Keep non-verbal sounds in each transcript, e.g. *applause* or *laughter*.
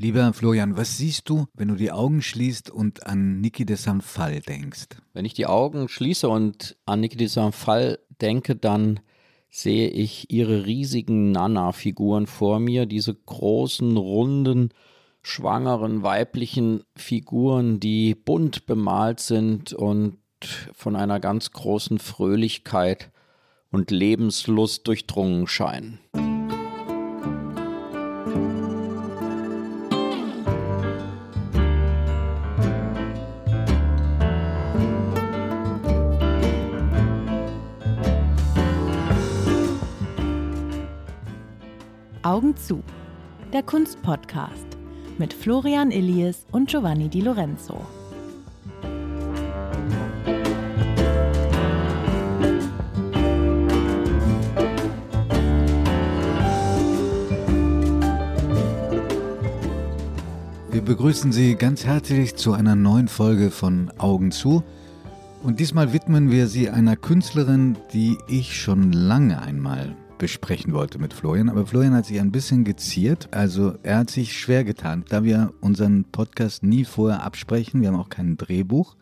Lieber Florian, was siehst du, wenn du die Augen schließt und an Niki de Saint-Phal denkst? Wenn ich die Augen schließe und an Niki de Saint-Phal denke, dann sehe ich ihre riesigen Nana-Figuren vor mir, diese großen, runden, schwangeren, weiblichen Figuren, die bunt bemalt sind und von einer ganz großen Fröhlichkeit und Lebenslust durchdrungen scheinen. Augen zu. Der Kunstpodcast mit Florian Illies und Giovanni Di Lorenzo. Wir begrüßen Sie ganz herzlich zu einer neuen Folge von Augen zu. Und diesmal widmen wir sie einer Künstlerin, die ich schon lange einmal besprechen wollte mit Florian. Aber Florian hat sich ein bisschen geziert. Also er hat sich schwer getan, da wir unseren Podcast nie vorher absprechen. Wir haben auch kein Drehbuch,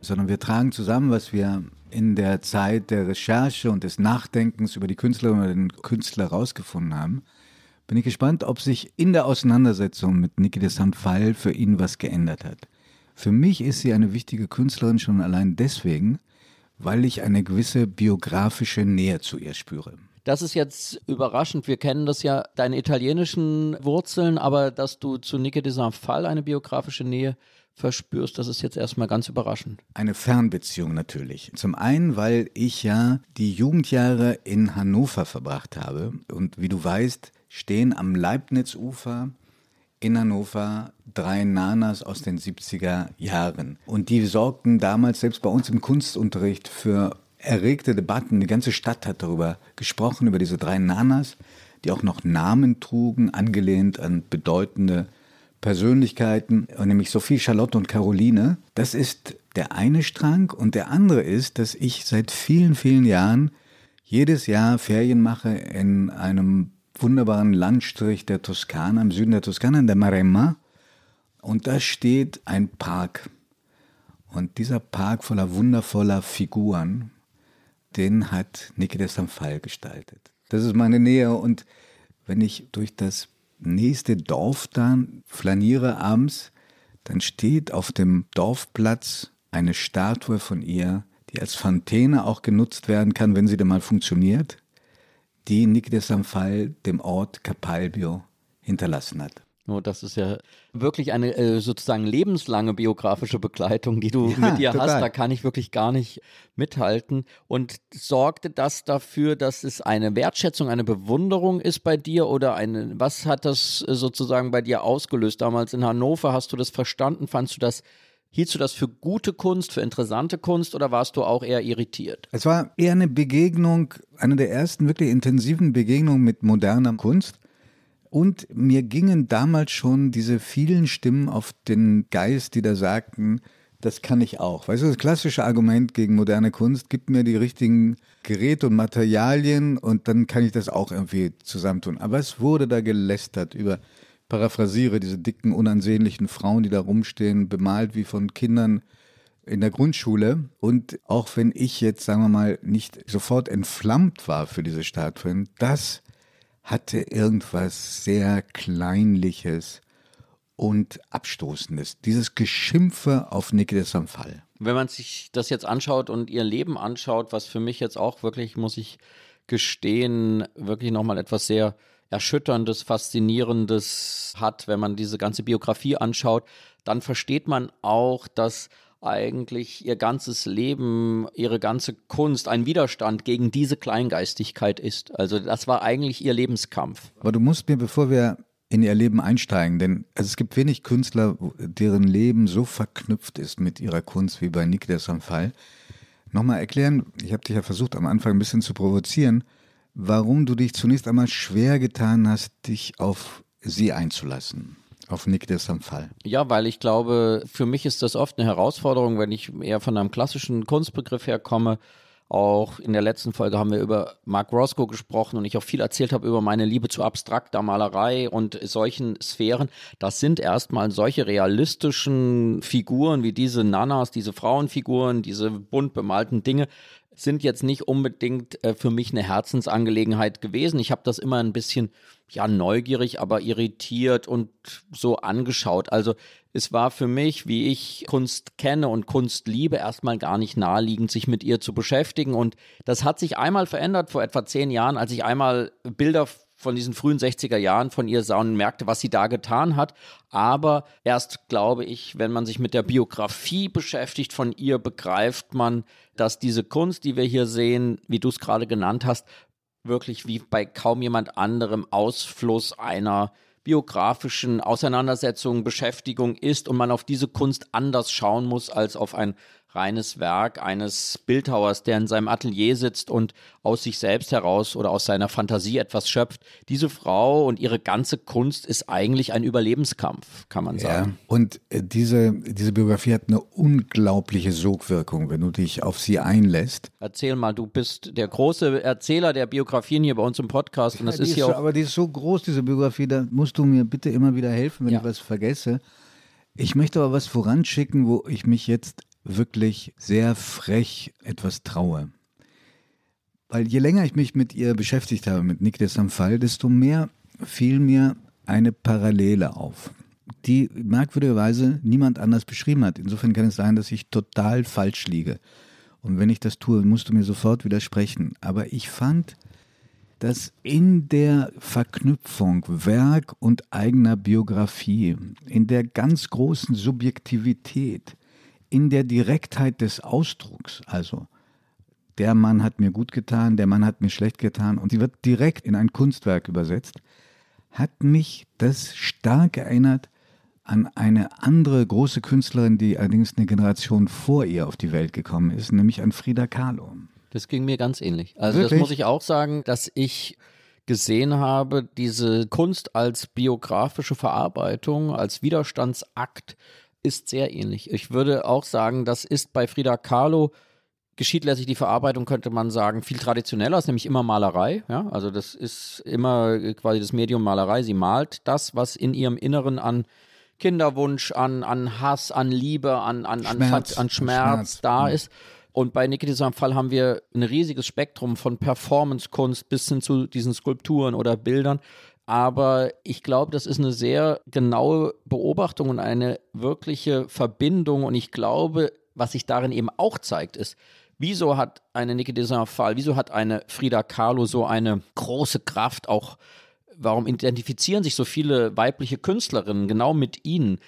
sondern wir tragen zusammen, was wir in der Zeit der Recherche und des Nachdenkens über die Künstlerin oder den Künstler rausgefunden haben. Bin ich gespannt, ob sich in der Auseinandersetzung mit Niki de Saint-Phal für ihn was geändert hat. Für mich ist sie eine wichtige Künstlerin schon allein deswegen, weil ich eine gewisse biografische Nähe zu ihr spüre. Das ist jetzt überraschend. Wir kennen das ja, deine italienischen Wurzeln, aber dass du zu Nike de Saint-Phal eine biografische Nähe verspürst, das ist jetzt erstmal ganz überraschend. Eine Fernbeziehung natürlich. Zum einen, weil ich ja die Jugendjahre in Hannover verbracht habe und wie du weißt, stehen am Leibnizufer in Hannover drei Nanas aus den 70er Jahren. Und die sorgten damals selbst bei uns im Kunstunterricht für erregte Debatten. Die ganze Stadt hat darüber gesprochen, über diese drei Nanas, die auch noch Namen trugen, angelehnt an bedeutende Persönlichkeiten, nämlich Sophie, Charlotte und Caroline. Das ist der eine Strang. Und der andere ist, dass ich seit vielen, vielen Jahren jedes Jahr Ferien mache in einem wunderbaren Landstrich der Toskana, im Süden der Toskana, in der Maremma. Und da steht ein Park. Und dieser Park voller wundervoller Figuren, den hat Niki de Saint-Phal gestaltet. Das ist meine Nähe. Und wenn ich durch das nächste Dorf dann flaniere abends, dann steht auf dem Dorfplatz eine Statue von ihr, die als Fontäne auch genutzt werden kann, wenn sie denn mal funktioniert die Nick de Sanfal dem Ort Capalbio hinterlassen hat. Oh, das ist ja wirklich eine äh, sozusagen lebenslange biografische Begleitung, die du ja, mit dir total. hast. Da kann ich wirklich gar nicht mithalten. Und sorgte das dafür, dass es eine Wertschätzung, eine Bewunderung ist bei dir oder eine, was hat das sozusagen bei dir ausgelöst? Damals in Hannover hast du das verstanden? Fandst du das Hieltst du das für gute Kunst, für interessante Kunst oder warst du auch eher irritiert? Es war eher eine Begegnung, eine der ersten wirklich intensiven Begegnungen mit moderner Kunst. Und mir gingen damals schon diese vielen Stimmen auf den Geist, die da sagten, das kann ich auch. Weißt du, das klassische Argument gegen moderne Kunst, gib mir die richtigen Geräte und Materialien und dann kann ich das auch irgendwie zusammentun. Aber es wurde da gelästert über paraphrasiere, diese dicken, unansehnlichen Frauen, die da rumstehen, bemalt wie von Kindern in der Grundschule. Und auch wenn ich jetzt, sagen wir mal, nicht sofort entflammt war für diese Statuen, das hatte irgendwas sehr Kleinliches und Abstoßendes. Dieses Geschimpfe auf Niki de Sanfal. Wenn man sich das jetzt anschaut und ihr Leben anschaut, was für mich jetzt auch wirklich, muss ich gestehen, wirklich nochmal etwas sehr Erschütterndes, Faszinierendes hat, wenn man diese ganze Biografie anschaut, dann versteht man auch, dass eigentlich ihr ganzes Leben, ihre ganze Kunst ein Widerstand gegen diese Kleingeistigkeit ist. Also das war eigentlich ihr Lebenskampf. Aber du musst mir, bevor wir in ihr Leben einsteigen, denn also es gibt wenig Künstler, deren Leben so verknüpft ist mit ihrer Kunst wie bei Niki der Samfal, nochmal erklären, ich habe dich ja versucht am Anfang ein bisschen zu provozieren, warum du dich zunächst einmal schwer getan hast, dich auf sie einzulassen. Auf Nick de Samfall. Ja, weil ich glaube, für mich ist das oft eine Herausforderung, wenn ich eher von einem klassischen Kunstbegriff herkomme, Auch in der letzten Folge haben wir über Mark Roscoe gesprochen und ich auch viel erzählt habe über meine Liebe zu abstrakter Malerei und solchen Sphären. Das sind erstmal solche realistischen Figuren wie diese Nanas, diese Frauenfiguren, diese bunt bemalten Dinge, sind jetzt nicht unbedingt äh, für mich eine Herzensangelegenheit gewesen. Ich habe das immer ein bisschen ja neugierig, aber irritiert und so angeschaut. Also es war für mich, wie ich Kunst kenne und Kunst liebe, erstmal gar nicht naheliegend, sich mit ihr zu beschäftigen. Und das hat sich einmal verändert vor etwa zehn Jahren, als ich einmal Bilder von diesen frühen 60er Jahren von ihr sah und merkte, was sie da getan hat. Aber erst glaube ich, wenn man sich mit der Biografie beschäftigt von ihr, begreift man, dass diese Kunst, die wir hier sehen, wie du es gerade genannt hast, wirklich wie bei kaum jemand anderem Ausfluss einer biografischen Auseinandersetzung, Beschäftigung ist und man auf diese Kunst anders schauen muss als auf ein reines Werk eines Bildhauers, der in seinem Atelier sitzt und aus sich selbst heraus oder aus seiner Fantasie etwas schöpft. Diese Frau und ihre ganze Kunst ist eigentlich ein Überlebenskampf, kann man sagen. Ja, und äh, diese, diese Biografie hat eine unglaubliche Sogwirkung, wenn du dich auf sie einlässt. Erzähl mal, du bist der große Erzähler der Biografien hier bei uns im Podcast und das ja, ist hier so, auch Aber die ist so groß, diese Biografie, da musst du mir bitte immer wieder helfen, wenn ja. ich was vergesse. Ich möchte aber was voranschicken, wo ich mich jetzt wirklich sehr frech etwas traue. Weil je länger ich mich mit ihr beschäftigt habe, mit Nick de Samfall, desto mehr fiel mir eine Parallele auf, die merkwürdigerweise niemand anders beschrieben hat. Insofern kann es sein, dass ich total falsch liege. Und wenn ich das tue, musst du mir sofort widersprechen. Aber ich fand, dass in der Verknüpfung Werk und eigener Biografie, in der ganz großen Subjektivität, in der Direktheit des Ausdrucks, also der Mann hat mir gut getan, der Mann hat mir schlecht getan und sie wird direkt in ein Kunstwerk übersetzt, hat mich das stark erinnert an eine andere große Künstlerin, die allerdings eine Generation vor ihr auf die Welt gekommen ist, nämlich an Frida Kahlo. Das ging mir ganz ähnlich. Also Wirklich? das muss ich auch sagen, dass ich gesehen habe, diese Kunst als biografische Verarbeitung, als Widerstandsakt ist sehr ähnlich. Ich würde auch sagen, das ist bei Frida Kahlo geschieht letztlich die Verarbeitung, könnte man sagen, viel traditioneller, ist nämlich immer Malerei. Ja? Also das ist immer quasi das Medium Malerei. Sie malt das, was in ihrem Inneren an Kinderwunsch, an, an Hass, an Liebe, an, an, Schmerz, an, an Schmerz, Schmerz da ist. Und bei Niki in diesem Fall haben wir ein riesiges Spektrum von Performancekunst bis hin zu diesen Skulpturen oder Bildern. Aber ich glaube, das ist eine sehr genaue Beobachtung und eine wirkliche Verbindung. Und ich glaube, was sich darin eben auch zeigt, ist, wieso hat eine Niki Fall, wieso hat eine Frida Kahlo so eine große Kraft auch, warum identifizieren sich so viele weibliche Künstlerinnen genau mit ihnen?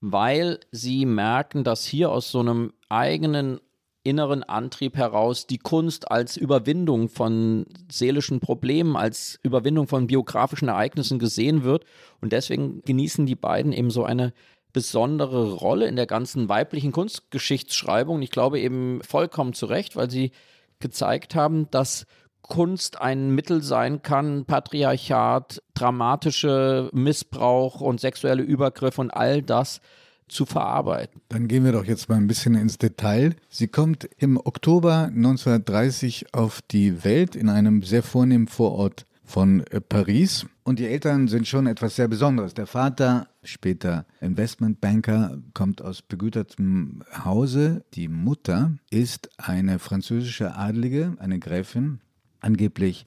Weil sie merken, dass hier aus so einem eigenen inneren Antrieb heraus die Kunst als Überwindung von seelischen Problemen, als Überwindung von biografischen Ereignissen gesehen wird. Und deswegen genießen die beiden eben so eine besondere Rolle in der ganzen weiblichen Kunstgeschichtsschreibung. Ich glaube eben vollkommen zu Recht, weil sie gezeigt haben, dass Kunst ein Mittel sein kann, Patriarchat, dramatische Missbrauch und sexuelle Übergriffe und all das zu verarbeiten. Dann gehen wir doch jetzt mal ein bisschen ins Detail. Sie kommt im Oktober 1930 auf die Welt in einem sehr vornehmen Vorort von äh, Paris. Und die Eltern sind schon etwas sehr Besonderes. Der Vater, später Investmentbanker, kommt aus begütertem Hause. Die Mutter ist eine französische Adlige, eine Gräfin, angeblich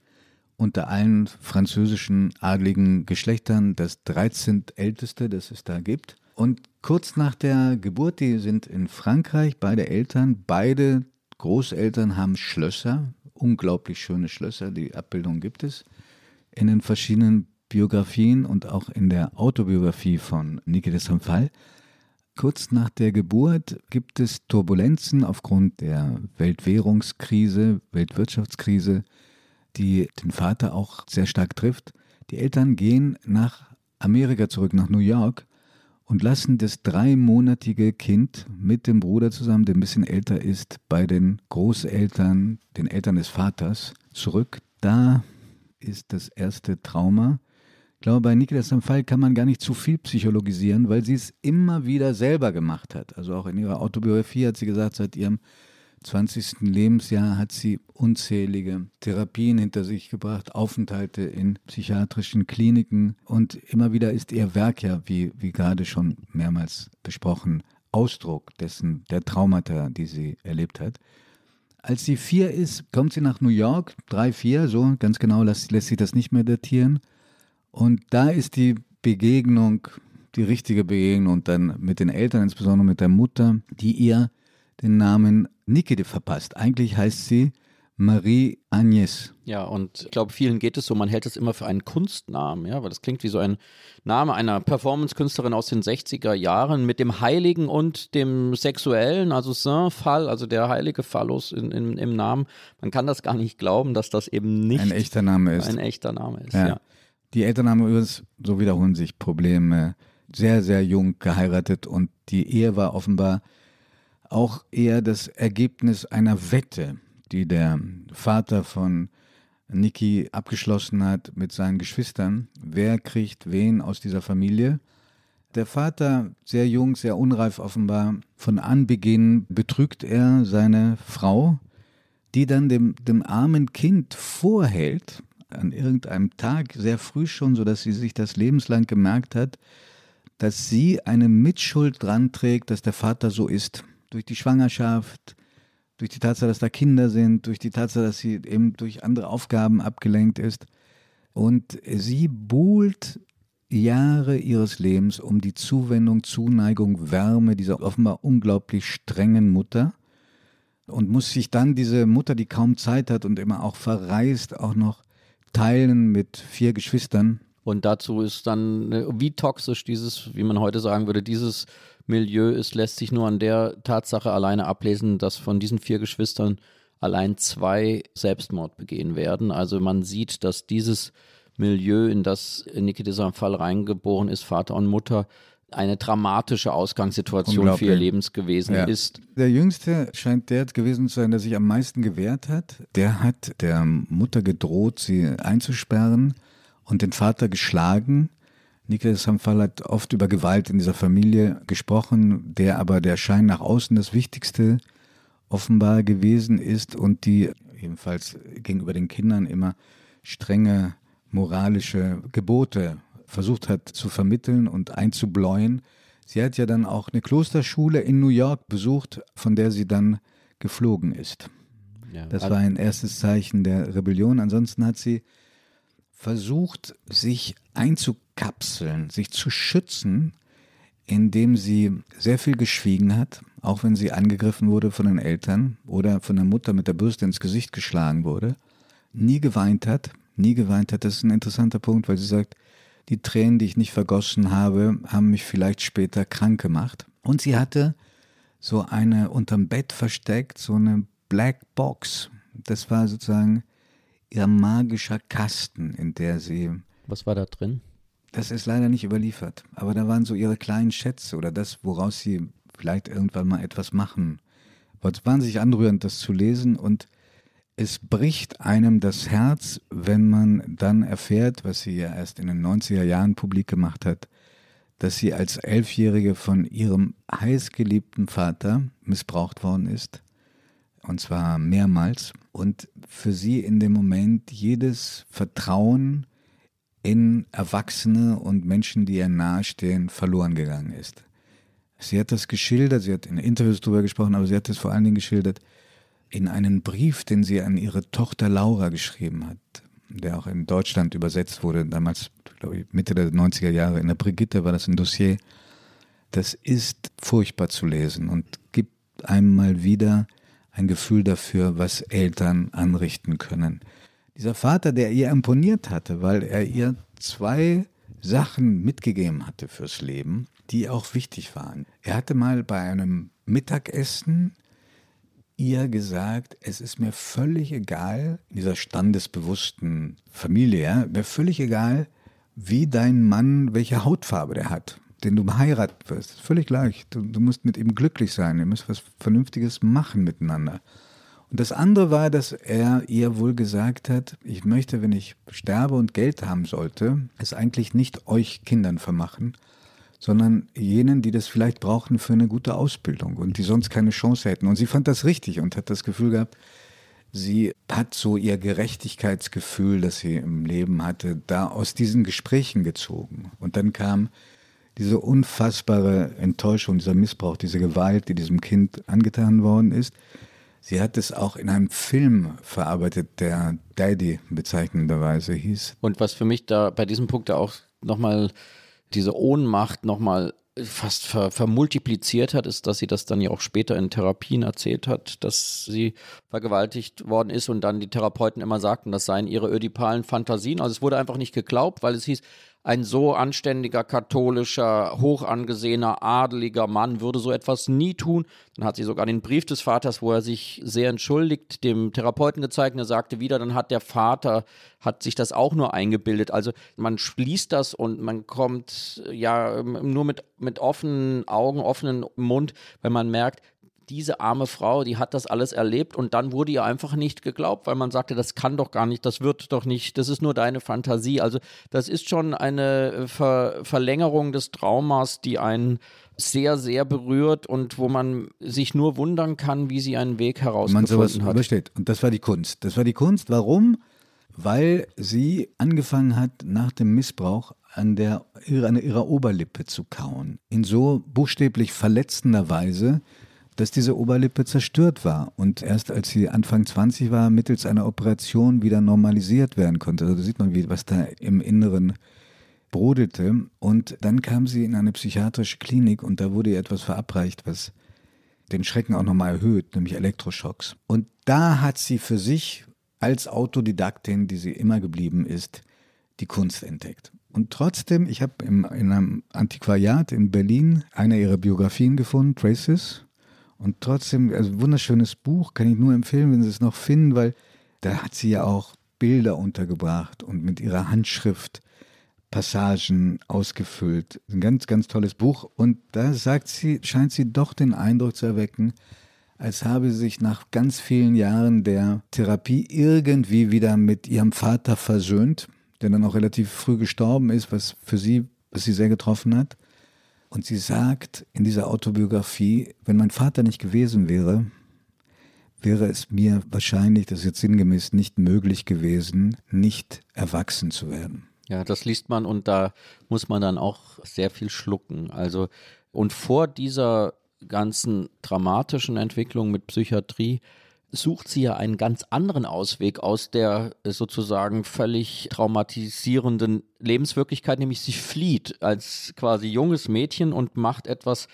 unter allen französischen adligen Geschlechtern das 13. älteste, das es da gibt. Und kurz nach der Geburt, die sind in Frankreich, beide Eltern, beide Großeltern haben Schlösser, unglaublich schöne Schlösser, die Abbildung gibt es in den verschiedenen Biografien und auch in der Autobiografie von Niki de Saint-Phal. Kurz nach der Geburt gibt es Turbulenzen aufgrund der Weltwährungskrise, Weltwirtschaftskrise, die den Vater auch sehr stark trifft. Die Eltern gehen nach Amerika zurück, nach New York und lassen das dreimonatige Kind mit dem Bruder zusammen, der ein bisschen älter ist, bei den Großeltern, den Eltern des Vaters zurück. Da ist das erste Trauma. Ich glaube, bei Niklas im Fall kann man gar nicht zu viel psychologisieren, weil sie es immer wieder selber gemacht hat. Also auch in ihrer Autobiografie hat sie gesagt, seit ihrem 20. Lebensjahr hat sie unzählige Therapien hinter sich gebracht, Aufenthalte in psychiatrischen Kliniken und immer wieder ist ihr Werk ja, wie, wie gerade schon mehrmals besprochen, Ausdruck dessen, der Traumata, die sie erlebt hat. Als sie vier ist, kommt sie nach New York, drei, vier, so ganz genau lässt, lässt sie das nicht mehr datieren. Und da ist die Begegnung, die richtige Begegnung dann mit den Eltern, insbesondere mit der Mutter, die ihr den Namen Nikide verpasst. Eigentlich heißt sie Marie Agnès. Ja, und ich glaube, vielen geht es so, man hält es immer für einen Kunstnamen, ja, weil das klingt wie so ein Name einer Performance-Künstlerin aus den 60er Jahren mit dem Heiligen und dem Sexuellen, also Saint-Fall, also der heilige Phallus in, in, im Namen. Man kann das gar nicht glauben, dass das eben nicht ein echter Name ist. Ein echter Name ist, ja. ja. Die Eltern haben übrigens, so wiederholen sich Probleme, sehr, sehr jung geheiratet und die Ehe war offenbar auch eher das Ergebnis einer Wette die der Vater von Niki abgeschlossen hat mit seinen Geschwistern. Wer kriegt wen aus dieser Familie? Der Vater, sehr jung, sehr unreif offenbar, von Anbeginn betrügt er seine Frau, die dann dem, dem armen Kind vorhält, an irgendeinem Tag, sehr früh schon, sodass sie sich das lebenslang gemerkt hat, dass sie eine Mitschuld dran trägt, dass der Vater so ist. Durch die Schwangerschaft, durch die Tatsache, dass da Kinder sind, durch die Tatsache, dass sie eben durch andere Aufgaben abgelenkt ist. Und sie buhlt Jahre ihres Lebens um die Zuwendung, Zuneigung, Wärme dieser offenbar unglaublich strengen Mutter und muss sich dann diese Mutter, die kaum Zeit hat und immer auch verreist, auch noch teilen mit vier Geschwistern. Und dazu ist dann, äh, wie toxisch dieses, wie man heute sagen würde, dieses Milieu ist, lässt sich nur an der Tatsache alleine ablesen, dass von diesen vier Geschwistern allein zwei Selbstmord begehen werden. Also man sieht, dass dieses Milieu, in das Niki dieser Fall reingeboren ist, Vater und Mutter, eine dramatische Ausgangssituation für ihr Lebens gewesen ja. ist. Der Jüngste scheint der gewesen zu sein, der sich am meisten gewehrt hat. Der hat der Mutter gedroht, sie einzusperren und den Vater geschlagen. Niklas Samfal hat oft über Gewalt in dieser Familie gesprochen, der aber der Schein nach außen das Wichtigste offenbar gewesen ist und die ebenfalls gegenüber den Kindern immer strenge moralische Gebote versucht hat zu vermitteln und einzubläuen. Sie hat ja dann auch eine Klosterschule in New York besucht, von der sie dann geflogen ist. Ja, das war ein erstes Zeichen der Rebellion. Ansonsten hat sie versucht, sich einzukapseln, sich zu schützen, indem sie sehr viel geschwiegen hat, auch wenn sie angegriffen wurde von den Eltern oder von der Mutter mit der Bürste ins Gesicht geschlagen wurde, nie geweint hat, nie geweint hat. Das ist ein interessanter Punkt, weil sie sagt, die Tränen, die ich nicht vergossen habe, haben mich vielleicht später krank gemacht. Und sie hatte so eine unterm Bett versteckt, so eine Black Box. Das war sozusagen ihr magischer Kasten, in der sie. Was war da drin? Das ist leider nicht überliefert. Aber da waren so ihre kleinen Schätze oder das, woraus sie vielleicht irgendwann mal etwas machen. War wahnsinnig anrührend, das zu lesen und es bricht einem das Herz, wenn man dann erfährt, was sie ja erst in den 90er Jahren publik gemacht hat, dass sie als Elfjährige von ihrem heißgeliebten Vater missbraucht worden ist und zwar mehrmals. Und für sie in dem Moment jedes Vertrauen in Erwachsene und Menschen, die ihr nahestehen, verloren gegangen ist. Sie hat das geschildert, sie hat in Interviews darüber gesprochen, aber sie hat es vor allen Dingen geschildert in einen Brief, den sie an ihre Tochter Laura geschrieben hat, der auch in Deutschland übersetzt wurde, damals, glaube ich, Mitte der 90er Jahre. In der Brigitte war das ein Dossier. Das ist furchtbar zu lesen und gibt einem mal wieder ein Gefühl dafür, was Eltern anrichten können. Dieser Vater, der ihr imponiert hatte, weil er ihr zwei Sachen mitgegeben hatte fürs Leben, die auch wichtig waren. Er hatte mal bei einem Mittagessen ihr gesagt, es ist mir völlig egal, in dieser standesbewussten Familie, ja, mir völlig egal, wie dein Mann, welche Hautfarbe der hat den du heiraten wirst. Völlig gleich. Du, du musst mit ihm glücklich sein. Ihr müsst was Vernünftiges machen miteinander. Und das andere war, dass er ihr wohl gesagt hat, ich möchte, wenn ich sterbe und Geld haben sollte, es eigentlich nicht euch Kindern vermachen, sondern jenen, die das vielleicht brauchten für eine gute Ausbildung und die sonst keine Chance hätten. Und sie fand das richtig und hat das Gefühl gehabt, sie hat so ihr Gerechtigkeitsgefühl, das sie im Leben hatte, da aus diesen Gesprächen gezogen. Und dann kam diese unfassbare Enttäuschung, dieser Missbrauch, diese Gewalt, die diesem Kind angetan worden ist. Sie hat es auch in einem Film verarbeitet, der Daddy bezeichnenderweise hieß. Und was für mich da bei diesem Punkt auch nochmal diese Ohnmacht nochmal fast ver, vermultipliziert hat, ist, dass sie das dann ja auch später in Therapien erzählt hat, dass sie vergewaltigt worden ist und dann die Therapeuten immer sagten, das seien ihre ödipalen Fantasien. Also es wurde einfach nicht geglaubt, weil es hieß, ein so anständiger, katholischer, hoch angesehener, adeliger Mann würde so etwas nie tun. Dann hat sie sogar den Brief des Vaters, wo er sich sehr entschuldigt, dem Therapeuten gezeigt und er sagte wieder, dann hat der Vater, hat sich das auch nur eingebildet. Also man schließt das und man kommt ja nur mit, mit offenen Augen, offenen Mund, wenn man merkt, diese arme Frau, die hat das alles erlebt und dann wurde ihr einfach nicht geglaubt, weil man sagte, das kann doch gar nicht, das wird doch nicht, das ist nur deine Fantasie. Also das ist schon eine äh, Ver Verlängerung des Traumas, die einen sehr, sehr berührt und wo man sich nur wundern kann, wie sie einen Weg herausgefunden man sowas hat. Übersteht. Und das war die Kunst. Das war die Kunst. Warum? Weil sie angefangen hat, nach dem Missbrauch an, der, an ihrer Oberlippe zu kauen. In so buchstäblich verletzender Weise, dass diese Oberlippe zerstört war und erst als sie Anfang 20 war, mittels einer Operation wieder normalisiert werden konnte. Also da sieht man, wie, was da im Inneren brodelte. Und dann kam sie in eine psychiatrische Klinik und da wurde ihr etwas verabreicht, was den Schrecken auch nochmal erhöht, nämlich Elektroschocks. Und da hat sie für sich als Autodidaktin, die sie immer geblieben ist, die Kunst entdeckt. Und trotzdem, ich habe in einem Antiquariat in Berlin eine ihrer Biografien gefunden, Traces, und trotzdem, also wunderschönes Buch, kann ich nur empfehlen, wenn Sie es noch finden, weil da hat sie ja auch Bilder untergebracht und mit ihrer Handschrift Passagen ausgefüllt. Ein ganz, ganz tolles Buch. Und da sagt sie, scheint sie doch den Eindruck zu erwecken, als habe sie sich nach ganz vielen Jahren der Therapie irgendwie wieder mit ihrem Vater versöhnt, der dann auch relativ früh gestorben ist, was für sie, was sie sehr getroffen hat. Und sie sagt in dieser Autobiografie, wenn mein Vater nicht gewesen wäre, wäre es mir wahrscheinlich, das ist jetzt sinngemäß, nicht möglich gewesen, nicht erwachsen zu werden. Ja, das liest man und da muss man dann auch sehr viel schlucken. Also, und vor dieser ganzen dramatischen Entwicklung mit Psychiatrie sucht sie ja einen ganz anderen Ausweg aus der äh, sozusagen völlig traumatisierenden Lebenswirklichkeit, nämlich sie flieht als quasi junges Mädchen und macht etwas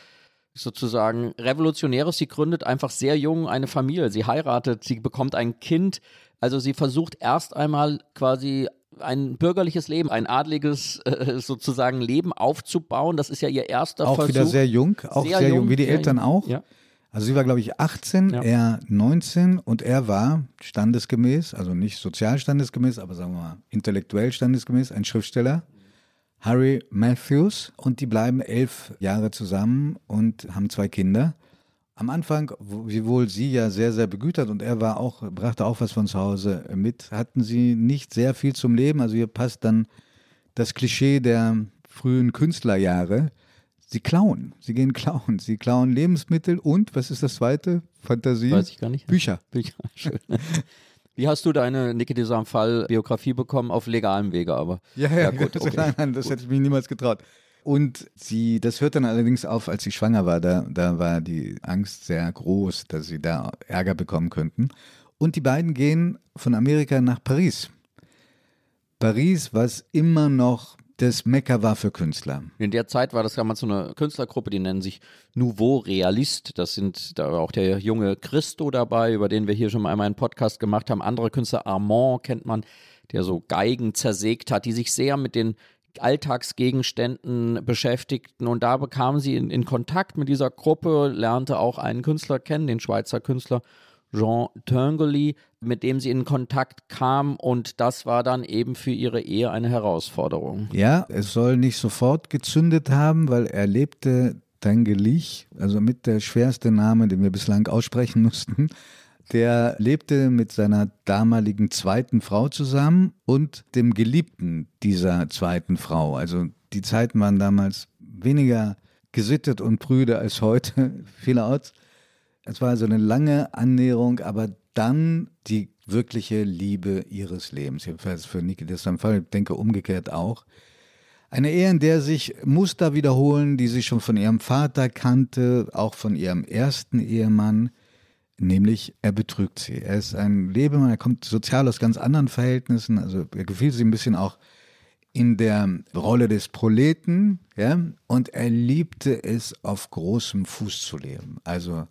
sozusagen Revolutionäres. Sie gründet einfach sehr jung eine Familie. Sie heiratet, sie bekommt ein Kind. Also sie versucht erst einmal quasi ein bürgerliches Leben, ein adliges äh, sozusagen Leben aufzubauen. Das ist ja ihr erster auch Versuch. Auch wieder sehr jung, auch sehr, sehr jung, jung, wie die Eltern jung. auch. Ja. Also sie war, glaube ich, 18, ja. er 19 und er war standesgemäß, also nicht sozial standesgemäß, aber sagen wir mal intellektuell standesgemäß, ein Schriftsteller, Harry Matthews. Und die bleiben elf Jahre zusammen und haben zwei Kinder. Am Anfang, wiewohl sie ja sehr, sehr begütert und er war auch, brachte auch was von zu Hause mit, hatten sie nicht sehr viel zum Leben. Also hier passt dann das Klischee der frühen Künstlerjahre Sie klauen. Sie gehen klauen. Sie klauen Lebensmittel und, was ist das zweite? Fantasie? Weiß ich gar nicht. Bücher. *laughs* Bücher, schön. Wie hast du deine Niki de Fall Biografie bekommen? Auf legalem Wege aber. Ja, ja, ja gut. *laughs* Okay. Nein, nein, das hätte ich mir niemals getraut. Und sie, das hört dann allerdings auf, als sie schwanger war. Da, da war die Angst sehr groß, dass sie da Ärger bekommen könnten. Und die beiden gehen von Amerika nach Paris. Paris, was immer noch das Mekka war für Künstler. In der Zeit war das damals so eine Künstlergruppe, die nennen sich Nouveau Realist. Das sind da war auch der junge Christo dabei, über den wir hier schon mal einmal einen Podcast gemacht haben. Andere Künstler, Armand kennt man, der so Geigen zersägt hat, die sich sehr mit den Alltagsgegenständen beschäftigten. Und da bekam sie in, in Kontakt mit dieser Gruppe, lernte auch einen Künstler kennen, den Schweizer Künstler Jean Tungeli, mit dem sie in Kontakt kam und das war dann eben für ihre Ehe eine Herausforderung. Ja, es soll nicht sofort gezündet haben, weil er lebte Tangelich, also mit der schwerste Name, den wir bislang aussprechen mussten. Der lebte mit seiner damaligen zweiten Frau zusammen und dem Geliebten dieser zweiten Frau. Also die Zeiten waren damals weniger gesittet und prüde als heute, *laughs* vielerorts. Es war also eine lange Annäherung, aber dann die wirkliche Liebe ihres Lebens. Jedenfalls für Niki Fall, ich denke umgekehrt auch. Eine Ehe, in der sich Muster wiederholen, die sie schon von ihrem Vater kannte, auch von ihrem ersten Ehemann, nämlich er betrügt sie. Er ist ein Lebemann, er kommt sozial aus ganz anderen Verhältnissen, also er gefiel sie ein bisschen auch in der Rolle des Proleten, ja, und er liebte es, auf großem Fuß zu leben. Also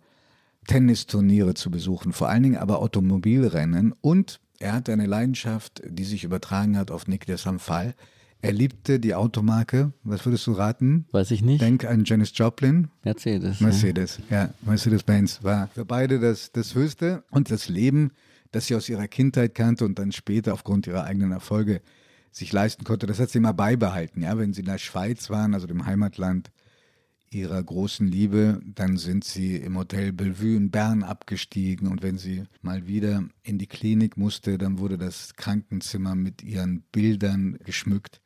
Tennisturniere zu besuchen, vor allen Dingen aber Automobilrennen und er hatte eine Leidenschaft, die sich übertragen hat auf Nick de Samfal. Er liebte die Automarke. Was würdest du raten? Weiß ich nicht. Denk an Janis Joplin. Mercedes. Mercedes, ja. ja. Mercedes-Benz war für beide das, das Höchste. Und das Leben, das sie aus ihrer Kindheit kannte und dann später aufgrund ihrer eigenen Erfolge sich leisten konnte, das hat sie immer beibehalten. Ja, wenn sie in der Schweiz waren, also dem Heimatland ihrer großen Liebe, dann sind sie im Hotel Bellevue in Bern abgestiegen und wenn sie mal wieder in die Klinik musste, dann wurde das Krankenzimmer mit ihren Bildern geschmückt.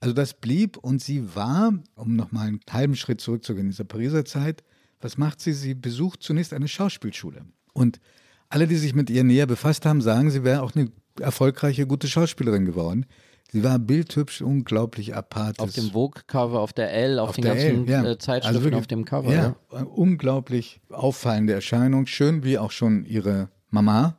Also das blieb und sie war, um nochmal einen halben Schritt zurückzugehen in dieser Pariser Zeit, was macht sie? Sie besucht zunächst eine Schauspielschule. Und alle, die sich mit ihr näher befasst haben, sagen, sie wäre auch eine erfolgreiche, gute Schauspielerin geworden. Sie war bildhübsch, unglaublich apart. Auf dem Vogue-Cover, auf der L, auf, auf den ganzen L, ja. Äh, Zeitschriften also wirklich, auf dem Cover. Ja, ja, unglaublich auffallende Erscheinung, schön wie auch schon ihre Mama.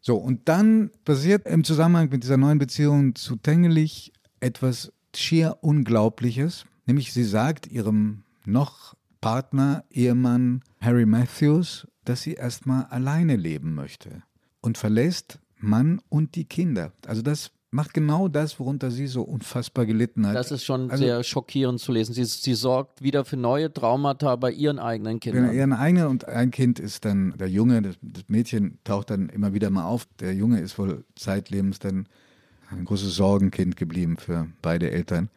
So, und dann passiert im Zusammenhang mit dieser neuen Beziehung zu Tengelich etwas schier Unglaubliches. Nämlich sie sagt ihrem noch Partner, Ehemann Harry Matthews, dass sie erstmal alleine leben möchte und verlässt Mann und die Kinder. Also das macht genau das, worunter sie so unfassbar gelitten hat. Das ist schon also, sehr schockierend zu lesen. Sie, sie, sorgt wieder für neue Traumata bei ihren eigenen Kindern. Bei ihren eigenen und ein Kind ist dann der Junge, das, das, Mädchen taucht dann immer wieder mal auf. Der Junge ist wohl zeitlebens dann ein großes Sorgenkind geblieben für beide Eltern.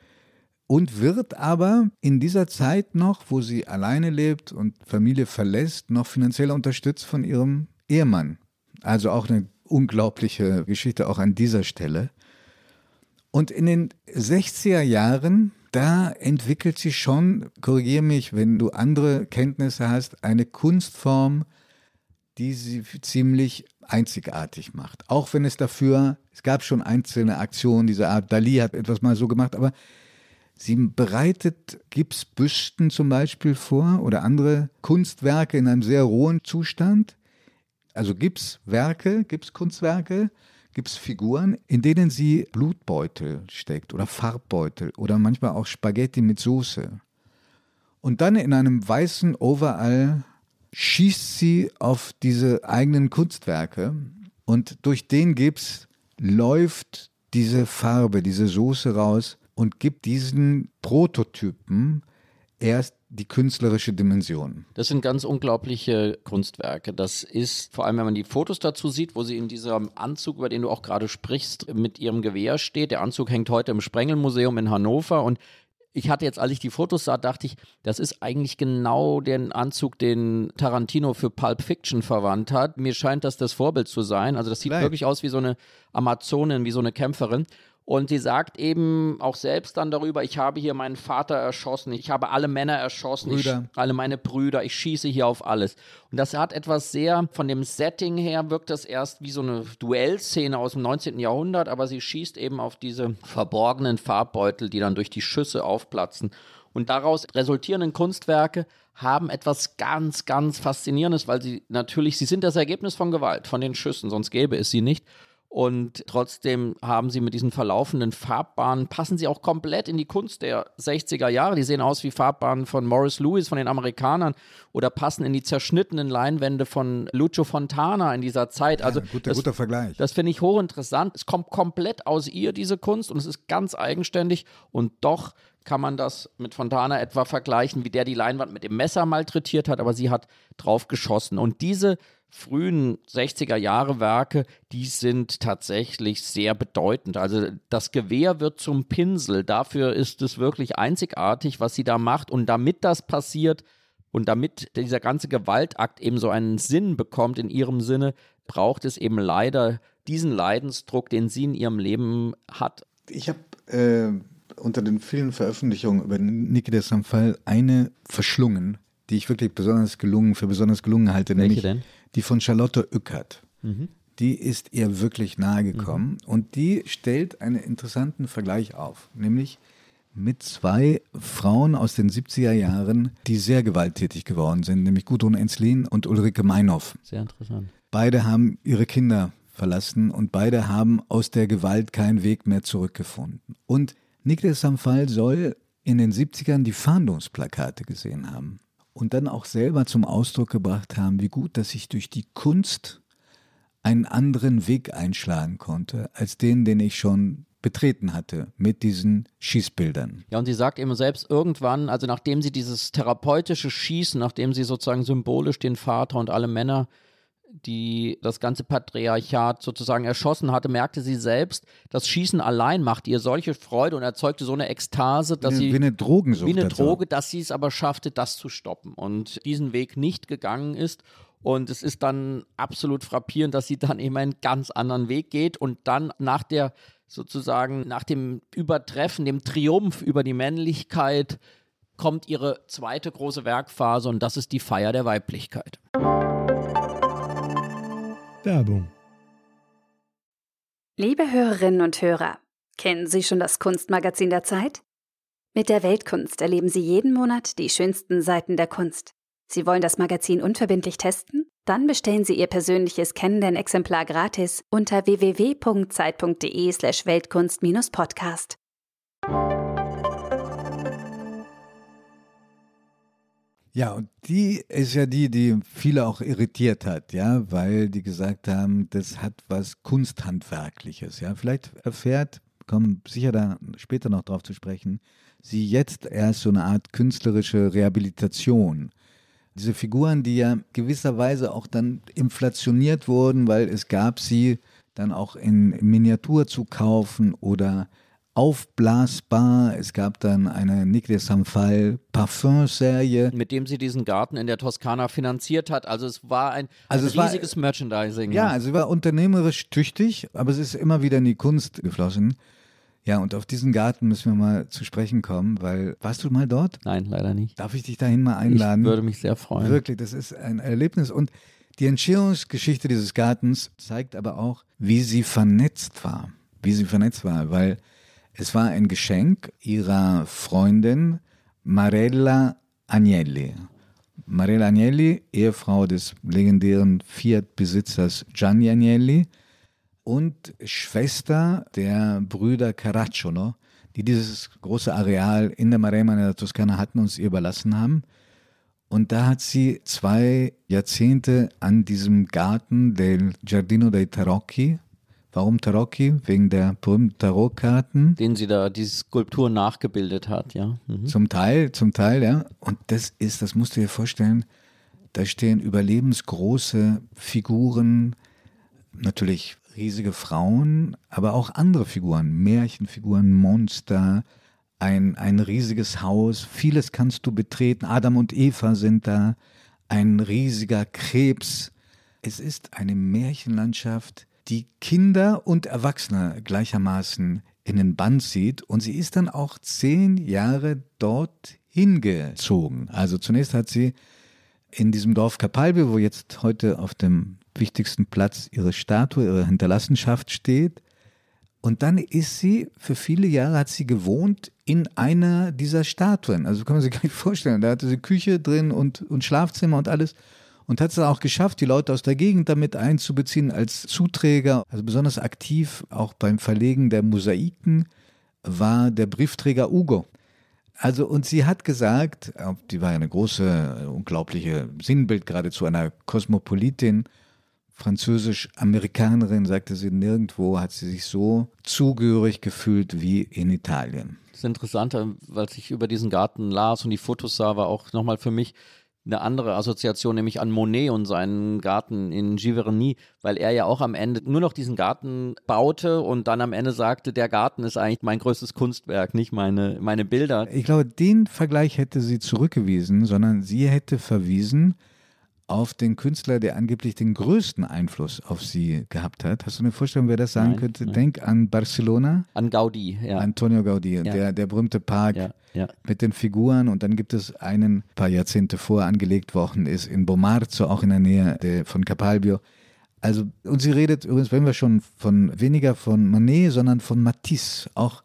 Und wird aber in dieser Zeit noch, wo sie alleine lebt und Familie verlässt, noch finanziell unterstützt von ihrem Ehemann. Also auch eine unglaubliche Geschichte auch an dieser Stelle. Und in den 60er Jahren, da entwickelt sich schon, korrigiere mich, wenn du andere Kenntnisse hast, eine Kunstform, die sie ziemlich einzigartig macht. Auch wenn es dafür, es gab schon einzelne Aktionen dieser Art, Dali hat etwas mal so gemacht, aber sie bereitet Gipsbüsten zum Beispiel vor oder andere Kunstwerke in einem sehr rohen Zustand. Also Gipswerke, Gipskunstwerke, gibt es Figuren, in denen sie Blutbeutel steckt oder Farbbeutel oder manchmal auch Spaghetti mit Soße. Und dann in einem weißen Overall schießt sie auf diese eigenen Kunstwerke und durch den Gips läuft diese Farbe, diese Soße raus und gibt diesen Prototypen erst die künstlerische Dimension. Das sind ganz unglaubliche Kunstwerke. Das ist, vor allem wenn man die Fotos dazu sieht, wo sie in diesem Anzug, über den du auch gerade sprichst, mit ihrem Gewehr steht. Der Anzug hängt heute im Sprengelmuseum in Hannover und ich hatte jetzt, als ich die Fotos sah, dachte ich, das ist eigentlich genau der Anzug, den Tarantino für Pulp Fiction verwandt hat. Mir scheint das das Vorbild zu sein. Also das sieht Vielleicht. wirklich aus wie so eine Amazonin, wie so eine Kämpferin. Und sie sagt eben auch selbst dann darüber, ich habe hier meinen Vater erschossen, ich habe alle Männer erschossen, ich, alle meine Brüder, ich schieße hier auf alles. Und das hat etwas sehr, von dem Setting her wirkt das erst wie so eine Duellszene aus dem 19. Jahrhundert, aber sie schießt eben auf diese verborgenen Farbbeutel, die dann durch die Schüsse aufplatzen. Und daraus resultierenden Kunstwerke haben etwas ganz, ganz Faszinierendes, weil sie natürlich, sie sind das Ergebnis von Gewalt, von den Schüssen, sonst gäbe es sie nicht. Und trotzdem haben sie mit diesen verlaufenden Farbbahnen, passen sie auch komplett in die Kunst der 60er Jahre. Die sehen aus wie Farbbahnen von Morris Lewis, von den Amerikanern, oder passen in die zerschnittenen Leinwände von Lucio Fontana in dieser Zeit. Also ja, guter, das, guter Vergleich. Das finde ich hochinteressant. Es kommt komplett aus ihr, diese Kunst, und es ist ganz eigenständig. Und doch kann man das mit Fontana etwa vergleichen, wie der die Leinwand mit dem Messer malträtiert hat, aber sie hat drauf geschossen. Und diese frühen 60er Jahre Werke, die sind tatsächlich sehr bedeutend. Also das Gewehr wird zum Pinsel. Dafür ist es wirklich einzigartig, was sie da macht. Und damit das passiert und damit dieser ganze Gewaltakt eben so einen Sinn bekommt in ihrem Sinne, braucht es eben leider diesen Leidensdruck, den sie in ihrem Leben hat. Ich habe äh, unter den vielen Veröffentlichungen über Niki de Samfal eine verschlungen, die ich wirklich besonders gelungen, für besonders gelungen halte, Welche nämlich denn? die von Charlotte Ueckert. Die ist ihr wirklich nahe gekommen und die stellt einen interessanten Vergleich auf, nämlich mit zwei Frauen aus den 70er Jahren, die sehr gewalttätig geworden sind, nämlich Gudrun Enslin und Ulrike Meinhoff. Sehr interessant. Beide haben ihre Kinder verlassen und beide haben aus der Gewalt keinen Weg mehr zurückgefunden. Und Niklas Samfal soll in den 70ern die Fahndungsplakate gesehen haben und dann auch selber zum Ausdruck gebracht haben, wie gut, dass ich durch die Kunst einen anderen Weg einschlagen konnte, als den, den ich schon betreten hatte mit diesen Schießbildern. Ja, und sie sagt eben selbst irgendwann, also nachdem sie dieses therapeutische Schießen, nachdem sie sozusagen symbolisch den Vater und alle Männer, die das ganze Patriarchat sozusagen erschossen hatte, merkte sie selbst, das Schießen allein macht ihr solche Freude und erzeugte so eine Ekstase, dass wie, sie wie eine Drogensucht. wie eine. Droge, dass sie es aber schaffte, das zu stoppen und diesen Weg nicht gegangen ist. Und es ist dann absolut frappierend, dass sie dann eben einen ganz anderen Weg geht und dann nach der sozusagen, nach dem Übertreffen, dem Triumph über die Männlichkeit kommt ihre zweite große Werkphase und das ist die Feier der Weiblichkeit. Werbung. Liebe Hörerinnen und Hörer, kennen Sie schon das Kunstmagazin der Zeit? Mit der Weltkunst erleben Sie jeden Monat die schönsten Seiten der Kunst. Sie wollen das Magazin unverbindlich testen? Dann bestellen Sie Ihr persönliches Kennenden-Exemplar gratis unter www.zeit.de/slash Ja, und die ist ja die, die viele auch irritiert hat, ja, weil die gesagt haben, das hat was Kunsthandwerkliches, ja. Vielleicht erfährt, kommen sicher da später noch drauf zu sprechen, sie jetzt erst so eine Art künstlerische Rehabilitation. Diese Figuren, die ja gewisserweise auch dann inflationiert wurden, weil es gab sie dann auch in Miniatur zu kaufen oder aufblasbar. Es gab dann eine Nick de Samfal Parfum-Serie. Mit dem sie diesen Garten in der Toskana finanziert hat. Also es war ein, Also ein es war- riesiges Merchandising. Ja, also sie war unternehmerisch tüchtig, aber es ist immer wieder in die Kunst geflossen. Ja, und auf diesen Garten müssen wir mal zu sprechen kommen, weil warst du mal dort? Nein, leider nicht. Darf ich dich dahin mal einladen? Ich würde mich sehr freuen. Wirklich, das ist ein Erlebnis. Und die Entstehungsgeschichte dieses Gartens zeigt aber auch, wie sie vernetzt war. Wie sie vernetzt war, weil es war ein Geschenk ihrer Freundin Marella Agnelli. Marella Agnelli, Ehefrau des legendären Fiat-Besitzers Gianni Agnelli und Schwester der Brüder Caracciolo, die dieses große Areal in der Maremma in der Toskana hatten und es ihr überlassen haben. Und da hat sie zwei Jahrzehnte an diesem Garten del Giardino dei Tarocchi. Warum Tarocchi? Wegen der berühmten Tarotkarten. Den sie da, diese Skulptur nachgebildet hat, ja. Mhm. Zum Teil, zum Teil, ja. Und das ist, das musst du dir vorstellen, da stehen überlebensgroße Figuren, natürlich riesige Frauen, aber auch andere Figuren, Märchenfiguren, Monster, ein, ein riesiges Haus, vieles kannst du betreten, Adam und Eva sind da, ein riesiger Krebs. Es ist eine Märchenlandschaft, die Kinder und Erwachsene gleichermaßen in den Bann zieht und sie ist dann auch zehn Jahre dort hingezogen. Also zunächst hat sie in diesem Dorf Kapalbe, wo jetzt heute auf dem wichtigsten Platz ihre Statue, ihre Hinterlassenschaft steht. Und dann ist sie, für viele Jahre hat sie gewohnt in einer dieser Statuen. Also kann man sich gar nicht vorstellen. Da hatte sie Küche drin und, und Schlafzimmer und alles. Und hat es auch geschafft, die Leute aus der Gegend damit einzubeziehen als Zuträger. Also besonders aktiv auch beim Verlegen der Mosaiken war der Briefträger Ugo. Also, und sie hat gesagt, die war eine große, unglaubliche Sinnbild geradezu einer Kosmopolitin, französisch-Amerikanerin, sagte sie, nirgendwo hat sie sich so zugehörig gefühlt wie in Italien. Das Interessante, weil ich über diesen Garten las und die Fotos sah, war auch nochmal für mich eine andere Assoziation, nämlich an Monet und seinen Garten in Giverny, weil er ja auch am Ende nur noch diesen Garten baute und dann am Ende sagte, der Garten ist eigentlich mein größtes Kunstwerk, nicht meine, meine Bilder. Ich glaube, den Vergleich hätte sie zurückgewiesen, sondern sie hätte verwiesen auf den Künstler, der angeblich den größten Einfluss auf sie gehabt hat. Hast du eine Vorstellung, wer das sagen nein, könnte? Nein. Denk an Barcelona. An Gaudi, ja. Antonio Gaudi, ja. der, der berühmte Park ja, ja. mit den Figuren. Und dann gibt es einen, paar Jahrzehnte vor angelegt worden ist, in Bomarzo, auch in der Nähe der, von Capalbio. Also, und sie redet übrigens, wenn wir schon von weniger von Manet, sondern von Matisse, auch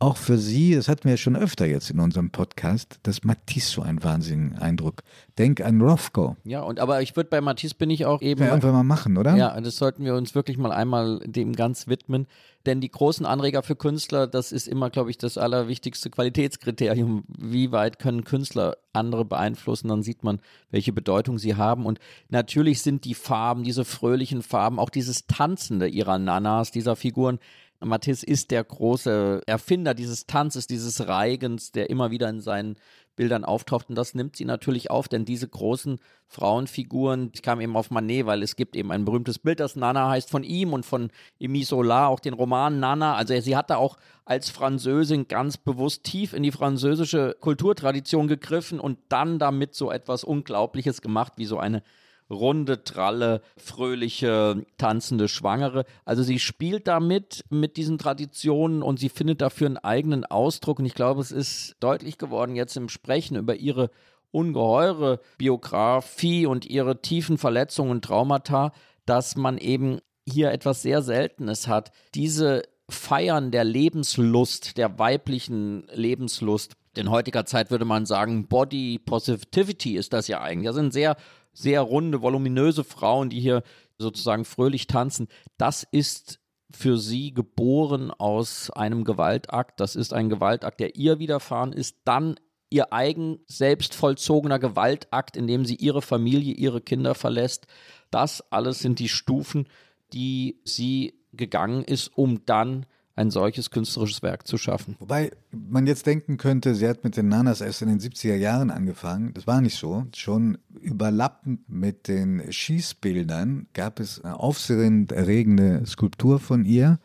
auch für Sie, das hatten wir ja schon öfter jetzt in unserem Podcast, dass Matisse so einen wahnsinnigen Eindruck. Denk an Rothko. Ja, und aber ich würde bei Matisse bin ich auch eben. Ja, irgendwann mal machen, oder? Ja, das sollten wir uns wirklich mal einmal dem ganz widmen. Denn die großen Anreger für Künstler, das ist immer, glaube ich, das allerwichtigste Qualitätskriterium. Wie weit können Künstler andere beeinflussen? Dann sieht man, welche Bedeutung sie haben. Und natürlich sind die Farben, diese fröhlichen Farben, auch dieses Tanzende ihrer Nanas, dieser Figuren, Matisse ist der große Erfinder dieses Tanzes, dieses Reigens, der immer wieder in seinen Bildern auftaucht. Und das nimmt sie natürlich auf, denn diese großen Frauenfiguren, ich kam eben auf Manet, weil es gibt eben ein berühmtes Bild, das Nana heißt von ihm und von Emi Solar, auch den Roman Nana. Also sie hatte auch als Französin ganz bewusst tief in die französische Kulturtradition gegriffen und dann damit so etwas Unglaubliches gemacht, wie so eine runde, tralle, fröhliche, tanzende Schwangere. Also sie spielt damit mit diesen Traditionen und sie findet dafür einen eigenen Ausdruck. Und ich glaube, es ist deutlich geworden jetzt im Sprechen über ihre ungeheure Biografie und ihre tiefen Verletzungen und Traumata, dass man eben hier etwas sehr Seltenes hat. Diese Feiern der Lebenslust, der weiblichen Lebenslust. In heutiger Zeit würde man sagen, Body Positivity ist das ja eigentlich. Das sind sehr sehr runde, voluminöse Frauen, die hier sozusagen fröhlich tanzen. Das ist für sie geboren aus einem Gewaltakt. Das ist ein Gewaltakt, der ihr widerfahren ist. Dann ihr eigen selbst vollzogener Gewaltakt, in dem sie ihre Familie, ihre Kinder verlässt. Das alles sind die Stufen, die sie gegangen ist, um dann ein solches künstlerisches Werk zu schaffen. Wobei man jetzt denken könnte, sie hat mit den Nanas erst in den 70er Jahren angefangen. Das war nicht so. Schon überlappend mit den Schießbildern gab es eine aufsehenerregende Skulptur von ihr,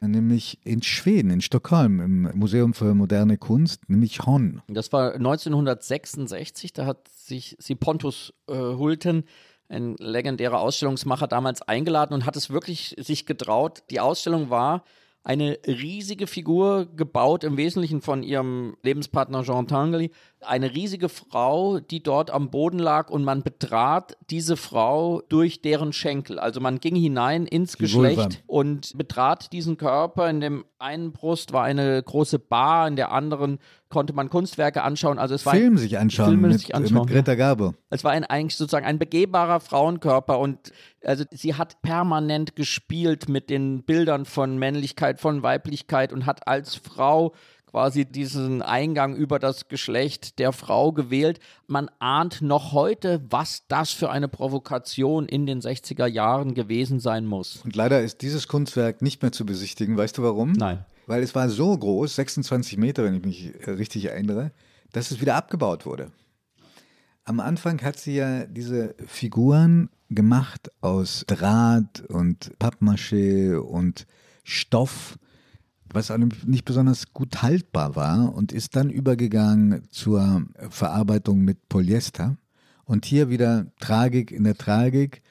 nämlich in Schweden, in Stockholm, im Museum für moderne Kunst, nämlich Hon. Das war 1966, da hat sich sie Pontus äh, Hulten ein legendärer Ausstellungsmacher damals eingeladen und hat es wirklich sich getraut. Die Ausstellung war eine riesige Figur, gebaut im Wesentlichen von ihrem Lebenspartner Jean Tanguy. Eine riesige Frau, die dort am Boden lag und man betrat diese Frau durch deren Schenkel. Also man ging hinein ins die Geschlecht Vulva. und betrat diesen Körper. In dem einen Brust war eine große Bar, in der anderen konnte man Kunstwerke anschauen. Also es war Film sich anschauen, Filme mit, sich anschauen. mit Greta Garbo. Es war ein, eigentlich sozusagen ein begehbarer Frauenkörper und also sie hat permanent gespielt mit den Bildern von Männlichkeit, von Weiblichkeit und hat als Frau quasi diesen Eingang über das Geschlecht der Frau gewählt. Man ahnt noch heute, was das für eine Provokation in den 60er Jahren gewesen sein muss. Und leider ist dieses Kunstwerk nicht mehr zu besichtigen. Weißt du warum? Nein weil es war so groß, 26 Meter, wenn ich mich äh, richtig erinnere, dass es wieder abgebaut wurde. Am Anfang hat sie ja diese Figuren gemacht aus Draht und Pappmaché und Stoff, was nicht besonders gut haltbar war und ist dann übergegangen zur Verarbeitung mit Polyester. Und hier wieder Tragik in der Tragik.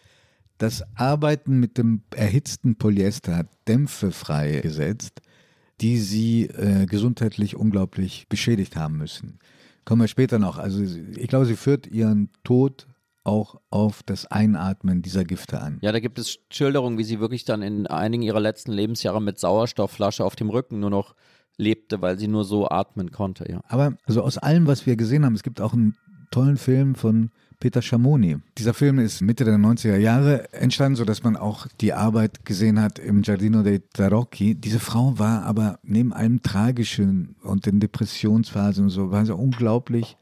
Das Arbeiten mit dem erhitzten Polyester hat Dämpfe freigesetzt, die sie äh, gesundheitlich unglaublich beschädigt haben müssen. Kommen wir später noch. Also ich glaube, sie führt ihren Tod auch auf das Einatmen dieser Gifte an. Ja, da gibt es Schilderungen, wie sie wirklich dann in einigen ihrer letzten Lebensjahre mit Sauerstoffflasche auf dem Rücken nur noch lebte, weil sie nur so atmen konnte, ja. Aber also aus allem, was wir gesehen haben, es gibt auch einen tollen Film von Peter Schamoni. Dieser Film ist Mitte der 90er Jahre entstanden, sodass man auch die Arbeit gesehen hat im Giardino dei Tarocchi. Diese Frau war aber neben allem Tragischen und den Depressionsphasen und so, war sie unglaublich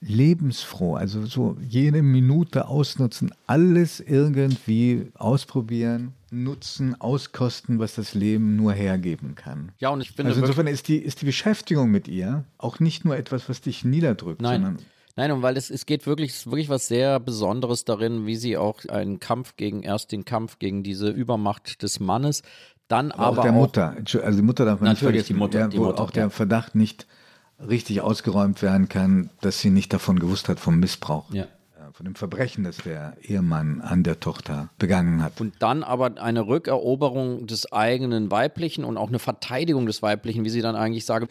lebensfroh. Also so jede Minute ausnutzen, alles irgendwie ausprobieren, nutzen, auskosten, was das Leben nur hergeben kann. Ja, und ich finde. Also insofern ist die, ist die Beschäftigung mit ihr auch nicht nur etwas, was dich niederdrückt, Nein. sondern Nein, und weil es, es geht wirklich, wirklich was sehr Besonderes darin, wie sie auch einen Kampf gegen, erst den Kampf gegen diese Übermacht des Mannes, dann aber, aber auch der Mutter. Also die Mutter darf man natürlich nicht vergessen, die Mutter, ja, die wo Mutter, auch der Verdacht nicht richtig ausgeräumt werden kann, dass sie nicht davon gewusst hat vom Missbrauch ja. von dem Verbrechen, das der Ehemann an der Tochter begangen hat. Und dann aber eine Rückeroberung des eigenen Weiblichen und auch eine Verteidigung des Weiblichen, wie sie dann eigentlich sagen,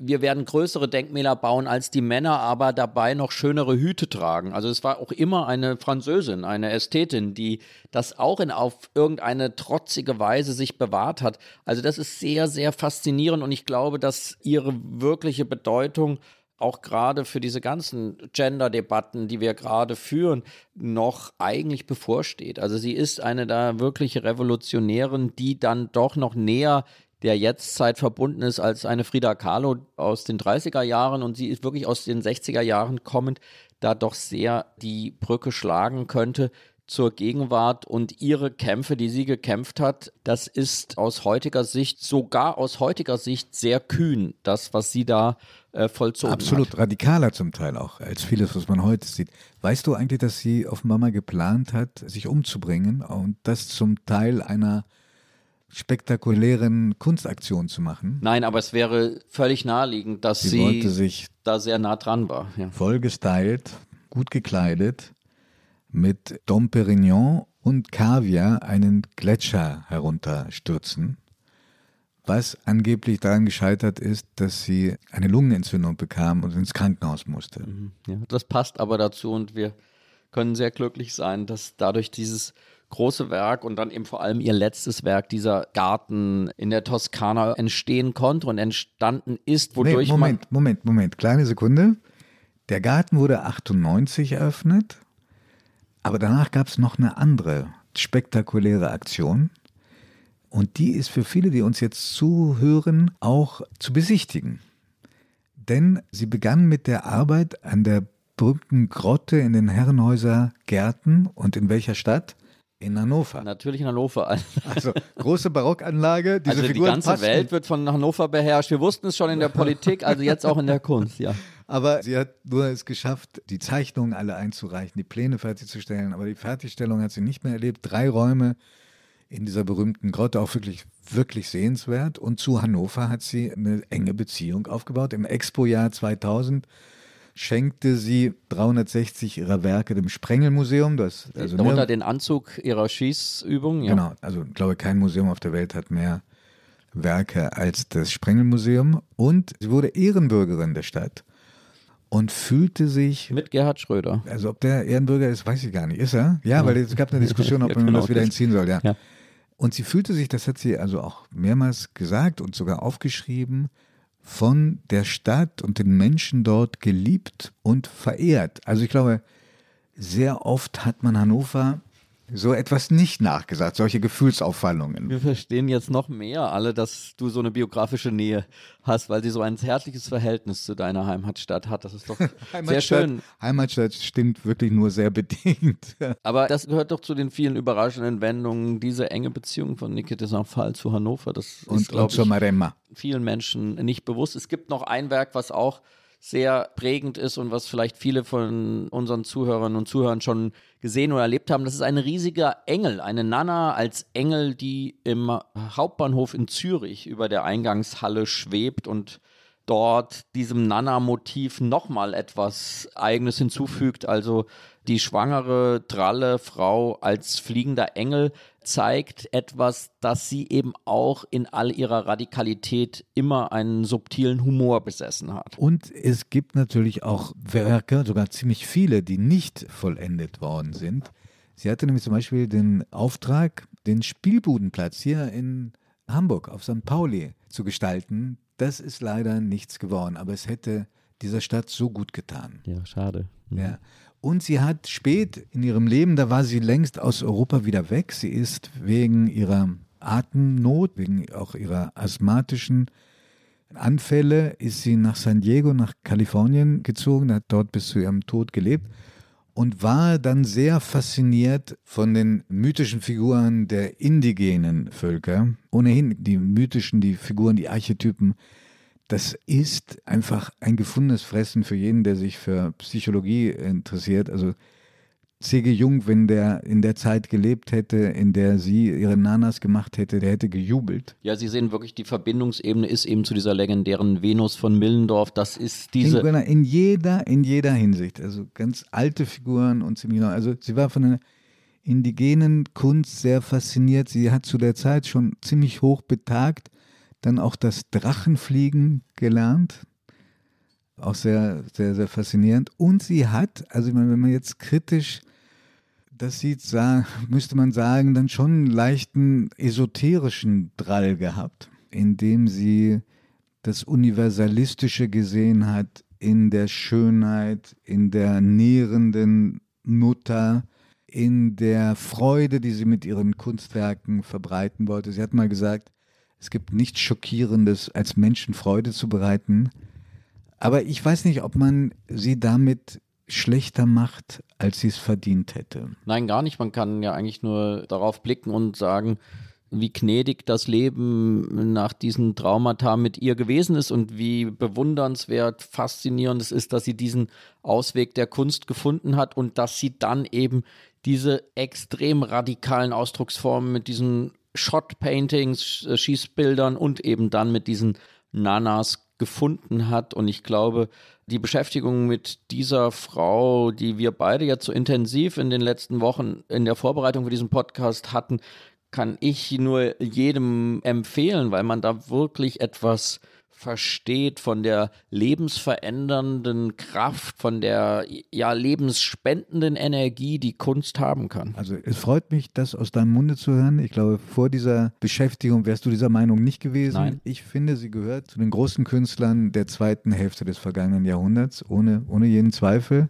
wir werden größere Denkmäler bauen als die Männer, aber dabei noch schönere Hüte tragen. Also es war auch immer eine Französin, eine Ästhetin, die das auch in auf irgendeine trotzige Weise sich bewahrt hat. Also das ist sehr, sehr faszinierend und ich glaube, dass ihre wirkliche Bedeutung auch gerade für diese ganzen Gender-Debatten, die wir gerade führen, noch eigentlich bevorsteht. Also sie ist eine da wirkliche Revolutionärin, die dann doch noch näher der Jetztzeit verbunden ist als eine Frida Kahlo aus den 30er Jahren und sie ist wirklich aus den 60er Jahren kommend, da doch sehr die Brücke schlagen könnte zur Gegenwart und ihre Kämpfe, die sie gekämpft hat, das ist aus heutiger Sicht, sogar aus heutiger Sicht sehr kühn, das, was sie da äh, vollzogen Absolut hat. radikaler zum Teil auch, als vieles, was man heute sieht. Weißt du eigentlich, dass sie offenbar mal geplant hat, sich umzubringen und das zum Teil einer spektakulären Kunstaktion zu machen? Nein, aber es wäre völlig naheliegend, dass sie, sie wollte sich da sehr nah dran war. Ja. voll gestylt, gut gekleidet, mit Dom Perignon und Kaviar einen Gletscher herunterstürzen, was angeblich daran gescheitert ist, dass sie eine Lungenentzündung bekam und ins Krankenhaus musste. Mhm. Ja, das passt aber dazu und wir können sehr glücklich sein, dass dadurch dieses große Werk und dann eben vor allem ihr letztes Werk, dieser Garten in der Toskana, entstehen konnte und entstanden ist, wodurch nee, Moment, Moment, Moment, kleine Sekunde. Der Garten wurde 98 eröffnet, aber danach gab es noch eine andere spektakuläre Aktion. Und die ist für viele, die uns jetzt zuhören, auch zu besichtigen. Denn sie begann mit der Arbeit an der berühmten Grotte in den Herrenhäuser Gärten und in welcher Stadt? In Hannover. Natürlich in Hannover. *laughs* Also große Barockanlage. Diese also die Figuren ganze. Welt wird von Hannover beherrscht. Wir wussten es schon in der Politik, also jetzt auch in der Kunst, ja. *laughs* Aber sie hat nur es geschafft, die Zeichnungen alle einzureichen, die Pläne fertigzustellen. Aber die Fertigstellung hat sie nicht mehr erlebt. Drei Räume in dieser berühmten Grotte, auch wirklich, wirklich sehenswert. Und zu Hannover hat sie eine enge Beziehung aufgebaut. Im Expo-Jahr 2000 schenkte sie 360 ihrer Werke dem Sprengelmuseum. Das, also Darunter den Anzug ihrer Schießübung. Ja. Genau, also ich glaube, kein Museum auf der Welt hat mehr Werke als das Sprengelmuseum. Und sie wurde Ehrenbürgerin der Stadt und fühlte sich. Mit Gerhard Schröder. Also, ob der Ehrenbürger ist, weiß ich gar nicht. Ist er? Ja, ja. weil es gab eine Diskussion, ob Ja, *laughs* man genau, das wieder entziehen soll. Ja. Ja. Und sie fühlte sich, das hat sie also auch mehrmals gesagt und sogar aufgeschrieben, von der Stadt und den Menschen dort geliebt und verehrt. Also ich glaube, sehr oft hat man Hannover so etwas nicht nachgesagt, solche Gefühlsauffallungen. Wir verstehen jetzt noch mehr alle, dass du so eine biografische Nähe hast, weil sie so ein zärtliches Verhältnis zu deiner Heimatstadt hat. Das ist doch *laughs* sehr schön. Heimatstadt stimmt wirklich nur sehr bedingt. *laughs* Aber das gehört doch zu den vielen überraschenden Wendungen, diese enge Beziehung von Niki de Saint-Phal zu Hannover. Das Und, ist, glaube ich, vielen Menschen nicht bewusst. Es gibt noch ein Werk, was auch sehr prägend ist und was vielleicht viele von unseren Zuhörern und Zuhörern schon gesehen oder erlebt haben. Das ist ein riesiger Engel, eine Nana als Engel, die im Hauptbahnhof in Zürich über der Eingangshalle schwebt und dort diesem Nana-Motiv nochmal etwas Eigenes hinzufügt. Also die schwangere, dralle Frau als fliegender Engel zeigt etwas, dass sie eben auch in all ihrer Radikalität immer einen subtilen Humor besessen hat. Und es gibt natürlich auch Werke, sogar ziemlich viele, die nicht vollendet worden sind. Sie hatte nämlich zum Beispiel den Auftrag, den Spielbudenplatz hier in Hamburg auf St. Pauli zu gestalten. Das ist leider nichts geworden, aber es hätte dieser Stadt so gut getan. Ja, schade. Ja. Und sie hat spät in ihrem Leben, da war sie längst aus Europa wieder weg. Sie ist wegen ihrer Atemnot, wegen auch ihrer asthmatischen Anfälle, ist sie nach San Diego, nach Kalifornien gezogen, hat dort bis zu ihrem Tod gelebt und war dann sehr fasziniert von den mythischen Figuren der indigenen Völker. Ohnehin die mythischen, die Figuren, die Archetypen, das ist einfach ein gefundenes Fressen für jeden, der sich für Psychologie interessiert. Also C.G. Jung, wenn der in der Zeit gelebt hätte, in der sie ihre Nanas gemacht hätte, der hätte gejubelt. Ja, Sie sehen wirklich, die Verbindungsebene ist eben zu dieser legendären Venus von Millendorf. Das ist diese. In jeder, in jeder Hinsicht. Also ganz alte Figuren und ziemlich neu. Also sie war von einer indigenen Kunst sehr fasziniert. Sie hat zu der Zeit schon ziemlich hoch betagt, dann auch das Drachenfliegen gelernt. Auch sehr, sehr, sehr faszinierend. Und sie hat, also wenn man jetzt kritisch das sieht, müsste man sagen, dann schon einen leichten esoterischen Drall gehabt, indem sie das Universalistische gesehen hat in der Schönheit, in der nährenden Mutter, in der Freude, die sie mit ihren Kunstwerken verbreiten wollte. Sie hat mal gesagt, es gibt nichts Schockierendes, als Menschen Freude zu bereiten. Aber ich weiß nicht, ob man sie damit schlechter macht, als sie es verdient hätte. Nein, gar nicht. Man kann ja eigentlich nur darauf blicken und sagen, wie gnädig das Leben nach diesen Traumata mit ihr gewesen ist und wie bewundernswert, faszinierend es ist, dass sie diesen Ausweg der Kunst gefunden hat und dass sie dann eben diese extrem radikalen Ausdrucksformen mit diesen Shot-Paintings, äh, Schießbildern und eben dann mit diesen Nanas gefunden hat. Und ich glaube, die Beschäftigung mit dieser Frau, die wir beide jetzt so intensiv in den letzten Wochen in der Vorbereitung für diesen Podcast hatten, kann ich nur jedem empfehlen, weil man da wirklich etwas versteht von der lebensverändernden Kraft, von der ja lebensspendenden Energie, die Kunst haben kann. Also es freut mich, das aus deinem Munde zu hören. Ich glaube, vor dieser Beschäftigung wärst du dieser Meinung nicht gewesen. Nein. Ich finde, sie gehört zu den großen Künstlern der zweiten Hälfte des vergangenen Jahrhunderts, ohne, ohne jeden Zweifel.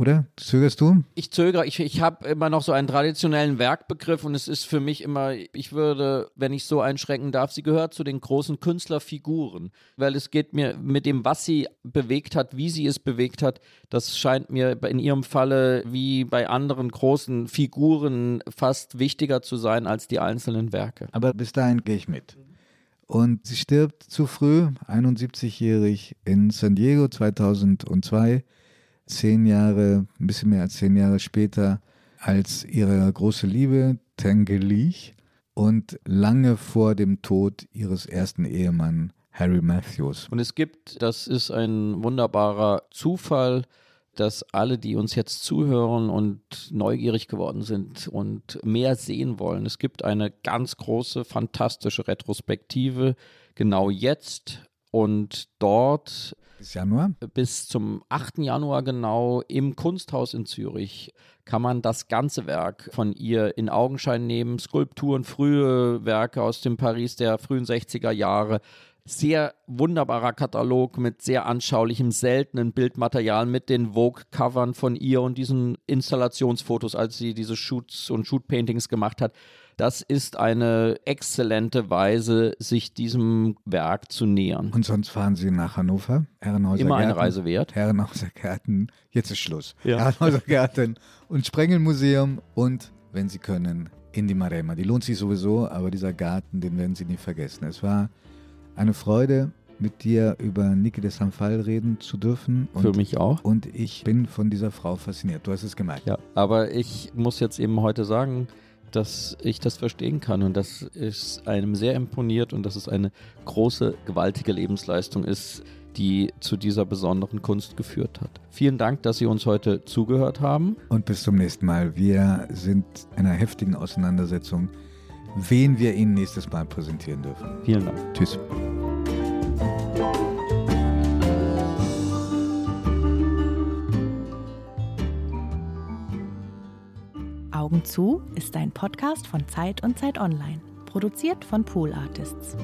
Oder? Zögerst du? Ich zögere. Ich, ich habe immer noch so einen traditionellen Werkbegriff und es ist für mich immer, ich würde, wenn ich so einschränken darf, sie gehört zu den großen Künstlerfiguren, weil es geht mir mit dem, was sie bewegt hat, wie sie es bewegt hat, das scheint mir in ihrem Falle wie bei anderen großen Figuren fast wichtiger zu sein als die einzelnen Werke. Aber bis dahin gehe ich mit. Und sie stirbt zu früh, 71-jährig in San Diego 2002 zehn Jahre, ein bisschen mehr als zehn Jahre später, als ihre große Liebe Tengelich und lange vor dem Tod ihres ersten Ehemanns Harry Matthews. Und es gibt, das ist ein wunderbarer Zufall, dass alle, die uns jetzt zuhören und neugierig geworden sind und mehr sehen wollen, es gibt eine ganz große, fantastische Retrospektive genau jetzt und dort bis Januar? Bis zum 8. Januar genau im Kunsthaus in Zürich kann man das ganze Werk von ihr in Augenschein nehmen. Skulpturen, frühe Werke aus dem Paris der frühen 60er Jahre. Sehr wunderbarer Katalog mit sehr anschaulichem, seltenen Bildmaterial, mit den Vogue-Covern von ihr und diesen Installationsfotos, als sie diese Shoots und Shoot-Paintings gemacht hat. Das ist eine exzellente Weise, sich diesem Werk zu nähern. Und sonst fahren Sie nach Hannover, Herrenhauser Immer Gärten, eine Reise wert. Herrenhauser Gärten, jetzt ist Schluss. Ja. Herrenhauser Gärten und Sprengelmuseum und, wenn Sie können, in die Maremma. Die lohnt sich sowieso, aber dieser Garten, den werden Sie nie vergessen. Es war eine Freude, mit dir über Niki de Sanfal reden zu dürfen. Und, Für mich auch. Und ich bin von dieser Frau fasziniert. Du hast es gemerkt. Ja, aber ich muss jetzt eben heute sagen, dass ich das verstehen kann und dass es einem sehr imponiert und dass es eine große, gewaltige Lebensleistung ist, die zu dieser besonderen Kunst geführt hat. Vielen Dank, dass Sie uns heute zugehört haben. Und bis zum nächsten Mal. Wir sind in einer heftigen Auseinandersetzung, wen wir Ihnen nächstes Mal präsentieren dürfen. Vielen Dank. Tschüss. Augen zu ist ein Podcast von Zeit und Zeit Online, produziert von Pool Artists.